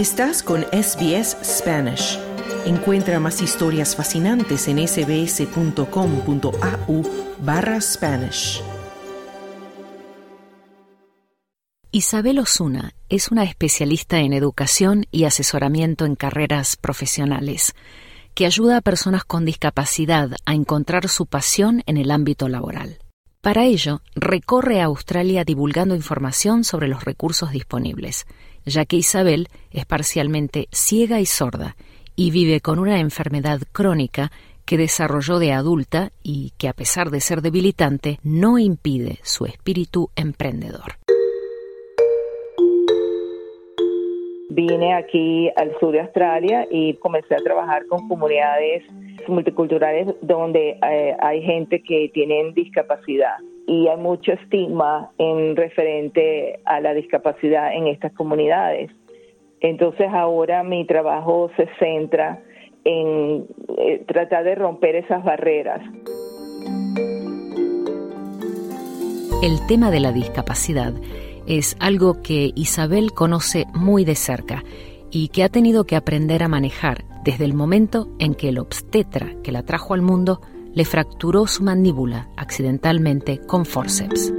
Estás con SBS Spanish. Encuentra más historias fascinantes en sbs.com.au barra Spanish. Isabel Osuna es una especialista en educación y asesoramiento en carreras profesionales que ayuda a personas con discapacidad a encontrar su pasión en el ámbito laboral. Para ello, recorre a Australia divulgando información sobre los recursos disponibles, ya que Isabel es parcialmente ciega y sorda y vive con una enfermedad crónica que desarrolló de adulta y que a pesar de ser debilitante no impide su espíritu emprendedor. Vine aquí al sur de Australia y comencé a trabajar con comunidades multiculturales donde eh, hay gente que tiene discapacidad y hay mucho estigma en referente a la discapacidad en estas comunidades. Entonces ahora mi trabajo se centra en eh, tratar de romper esas barreras. El tema de la discapacidad es algo que Isabel conoce muy de cerca y que ha tenido que aprender a manejar desde el momento en que el obstetra que la trajo al mundo le fracturó su mandíbula accidentalmente con forceps.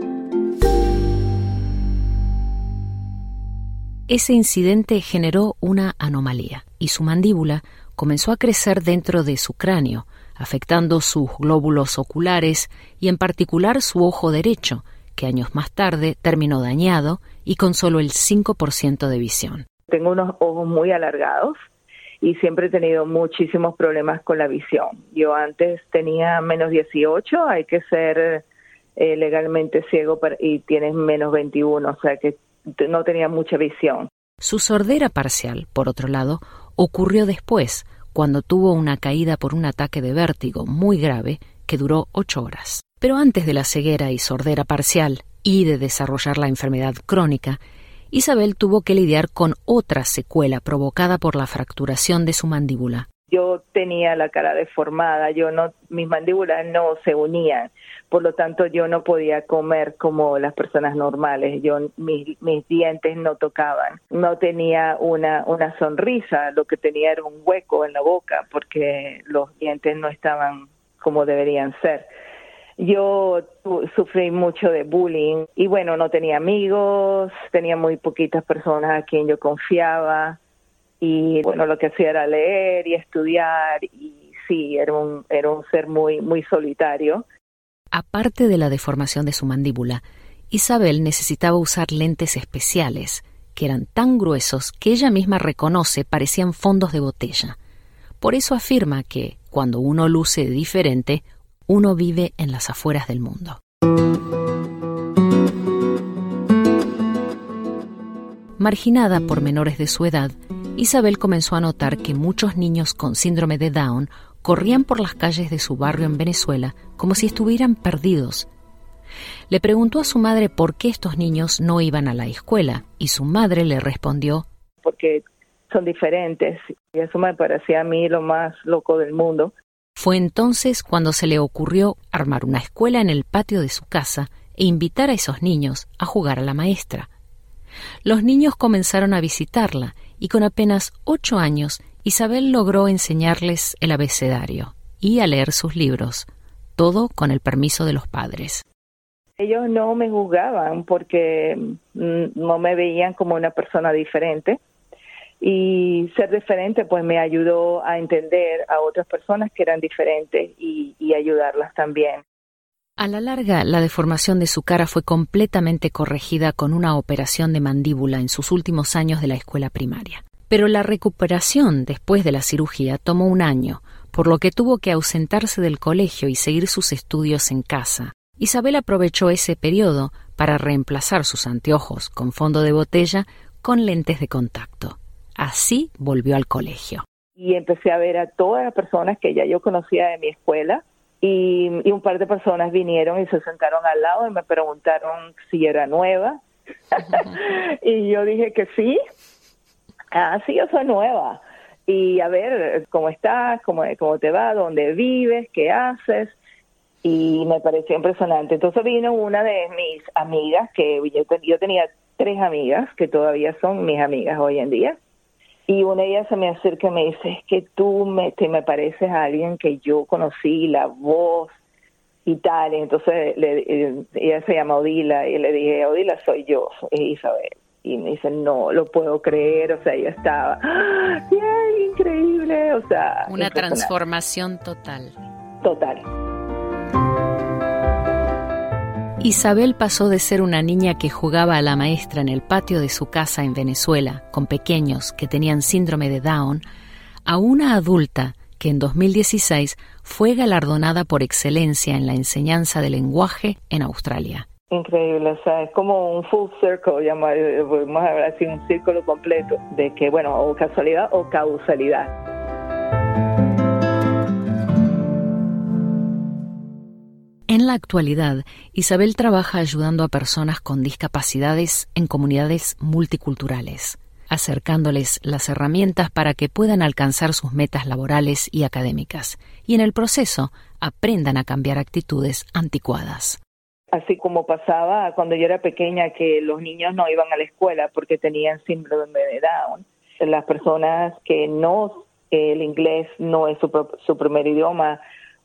Ese incidente generó una anomalía y su mandíbula comenzó a crecer dentro de su cráneo, afectando sus glóbulos oculares y en particular su ojo derecho, que años más tarde terminó dañado y con solo el 5% de visión. Tengo unos ojos muy alargados y siempre he tenido muchísimos problemas con la visión. Yo antes tenía menos 18, hay que ser eh, legalmente ciego y tienes menos 21, o sea que no tenía mucha visión. Su sordera parcial, por otro lado, ocurrió después, cuando tuvo una caída por un ataque de vértigo muy grave que duró ocho horas. Pero antes de la ceguera y sordera parcial y de desarrollar la enfermedad crónica, Isabel tuvo que lidiar con otra secuela provocada por la fracturación de su mandíbula. Yo tenía la cara deformada, yo no, mis mandíbulas no se unían, por lo tanto yo no podía comer como las personas normales, yo mis, dientes no tocaban, no tenía una, una sonrisa, lo que tenía era un hueco en la boca porque los dientes no estaban como deberían ser. Yo sufrí mucho de bullying y bueno, no tenía amigos, tenía muy poquitas personas a quien yo confiaba y bueno, lo que hacía era leer y estudiar y sí, era un, era un ser muy, muy solitario. Aparte de la deformación de su mandíbula, Isabel necesitaba usar lentes especiales, que eran tan gruesos que ella misma reconoce parecían fondos de botella. Por eso afirma que, cuando uno luce diferente, uno vive en las afueras del mundo. Marginada por menores de su edad, Isabel comenzó a notar que muchos niños con síndrome de Down corrían por las calles de su barrio en Venezuela como si estuvieran perdidos. Le preguntó a su madre por qué estos niños no iban a la escuela y su madre le respondió porque son diferentes y eso me parecía a mí lo más loco del mundo fue entonces cuando se le ocurrió armar una escuela en el patio de su casa e invitar a esos niños a jugar a la maestra. Los niños comenzaron a visitarla y con apenas ocho años Isabel logró enseñarles el abecedario y a leer sus libros, todo con el permiso de los padres. Ellos no me juzgaban porque mm, no me veían como una persona diferente y ser diferente pues me ayudó a entender a otras personas que eran diferentes y, ayudarlas también. A la larga, la deformación de su cara fue completamente corregida con una operación de mandíbula en sus últimos años de la escuela primaria. Pero la recuperación después de la cirugía tomó un año, por lo que tuvo que ausentarse del colegio y seguir sus estudios en casa. Isabel aprovechó ese periodo para reemplazar sus anteojos con fondo de botella con lentes de contacto. Así volvió al colegio. Y empecé a ver a todas las personas que ya yo conocía de mi escuela y, un par de personas vinieron y se sentaron al lado y me preguntaron si era nueva. y yo dije que sí. Ah, sí, yo soy nueva. Y a ver, ¿cómo estás? ¿Cómo, cómo te va? ¿Dónde vives? ¿Qué haces? y me pareció impresionante. Entonces vino una de mis amigas, que yo, yo, tenía tres amigas que todavía son mis amigas hoy en día, Y una de ellas se me acerca y me dice, es que tú me, te me pareces a alguien que yo conocí, la voz y tal. Y entonces le, eh, ella se llama Odila y le dije, Odila soy yo, es Isabel. Y me dice, no lo puedo creer, o sea, ella estaba, ¡Ah, bien, increíble, o sea. Una transformación total. Total. Isabel pasó de ser una niña que jugaba a la maestra en el patio de su casa en Venezuela con pequeños que tenían síndrome de Down a una adulta que en 2016 fue galardonada por excelencia en la enseñanza de lenguaje en Australia. Increíble, o sea, es como un full circle, podemos hablar así, un círculo completo de que, bueno, o casualidad o causalidad. En la actualidad, Isabel trabaja ayudando a personas con discapacidades en comunidades multiculturales, acercándoles las herramientas para que puedan alcanzar sus metas laborales y académicas, y en el proceso aprendan a cambiar actitudes anticuadas. Así como pasaba cuando yo era pequeña que los niños no iban a la escuela porque tenían síndrome de Down, las personas que no, el inglés no es su, su primer idioma,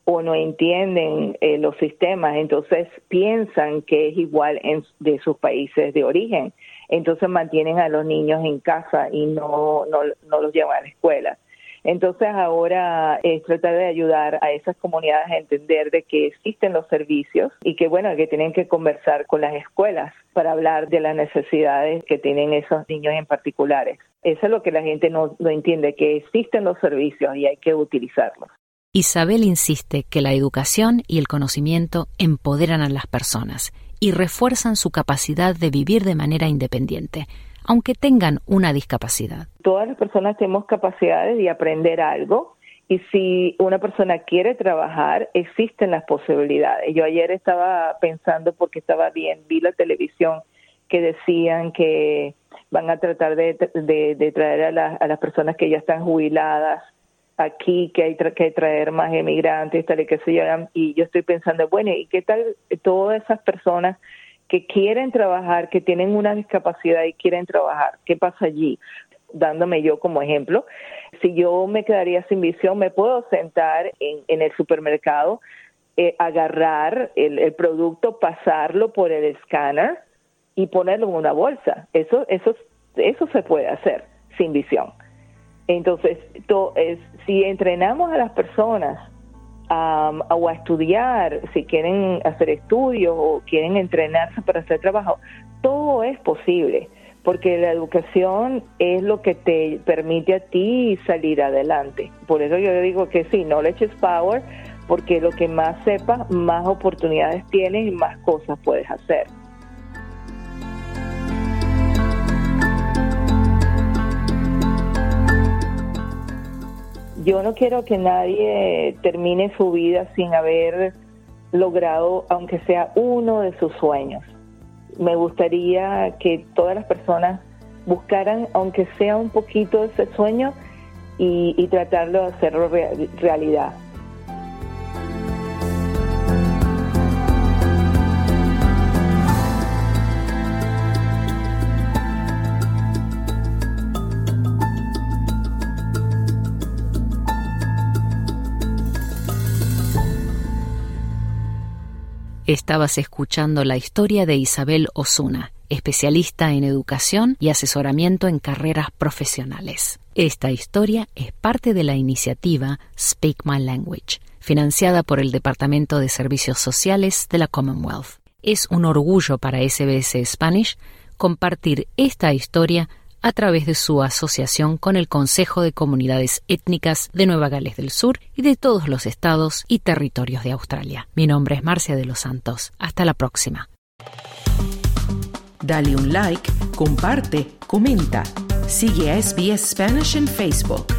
o no entienden eh, los sistemas, entonces piensan que es igual en, de sus países de origen. Entonces mantienen a los niños en casa y no, no, no los llevan a la escuela. Entonces ahora es tratar de ayudar a esas comunidades a entender de que existen los servicios y que bueno, que tienen que conversar con las escuelas para hablar de las necesidades que tienen esos niños en particulares. Eso es lo que la gente no, no entiende, que existen los servicios y hay que utilizarlos. Isabel insiste que la educación y el conocimiento empoderan a las personas y refuerzan su capacidad de vivir de manera independiente, aunque tengan una discapacidad. Todas las personas tenemos capacidades de aprender algo y si una persona quiere trabajar, existen las posibilidades. Yo ayer estaba pensando porque estaba bien, vi la televisión que decían que van a tratar de, traer a, a las personas que ya están jubiladas aquí que hay que traer más emigrantes, tal y que se llaman, y yo estoy pensando, bueno, ¿y qué tal todas esas personas que quieren trabajar, que tienen una discapacidad y quieren trabajar? ¿Qué pasa allí? Dándome yo como ejemplo, si yo me quedaría sin visión, me puedo sentar en, en el supermercado, eh, agarrar el, el producto, pasarlo por el escáner y ponerlo en una bolsa. Eso, eso, eso se puede hacer sin visión. Entonces, es, si entrenamos a las personas o a estudiar, si quieren hacer estudios o quieren entrenarse para hacer trabajo, todo es posible, porque la educación es lo que te permite a ti salir adelante. Por eso yo digo que sí, knowledge is power, porque lo que más sepas, más oportunidades tienes y más cosas puedes hacer. Yo no quiero que nadie termine su vida sin haber logrado, aunque sea uno de sus sueños. Me gustaría que todas las personas buscaran, aunque sea un poquito ese sueño, y, tratarlo de hacerlo realidad. Estabas escuchando la historia de Isabel Osuna, especialista en educación y asesoramiento en carreras profesionales. Esta historia es parte de la iniciativa Speak My Language, financiada por el Departamento de Servicios Sociales de la Commonwealth. Es un orgullo para SBS Spanish compartir esta historia a través de su asociación con el Consejo de Comunidades Étnicas de Nueva Gales del Sur y de todos los estados y territorios de Australia. Mi nombre es Marcia de los Santos. Hasta la próxima. Dale un like, comparte, comenta. Sigue a SBS Spanish en Facebook.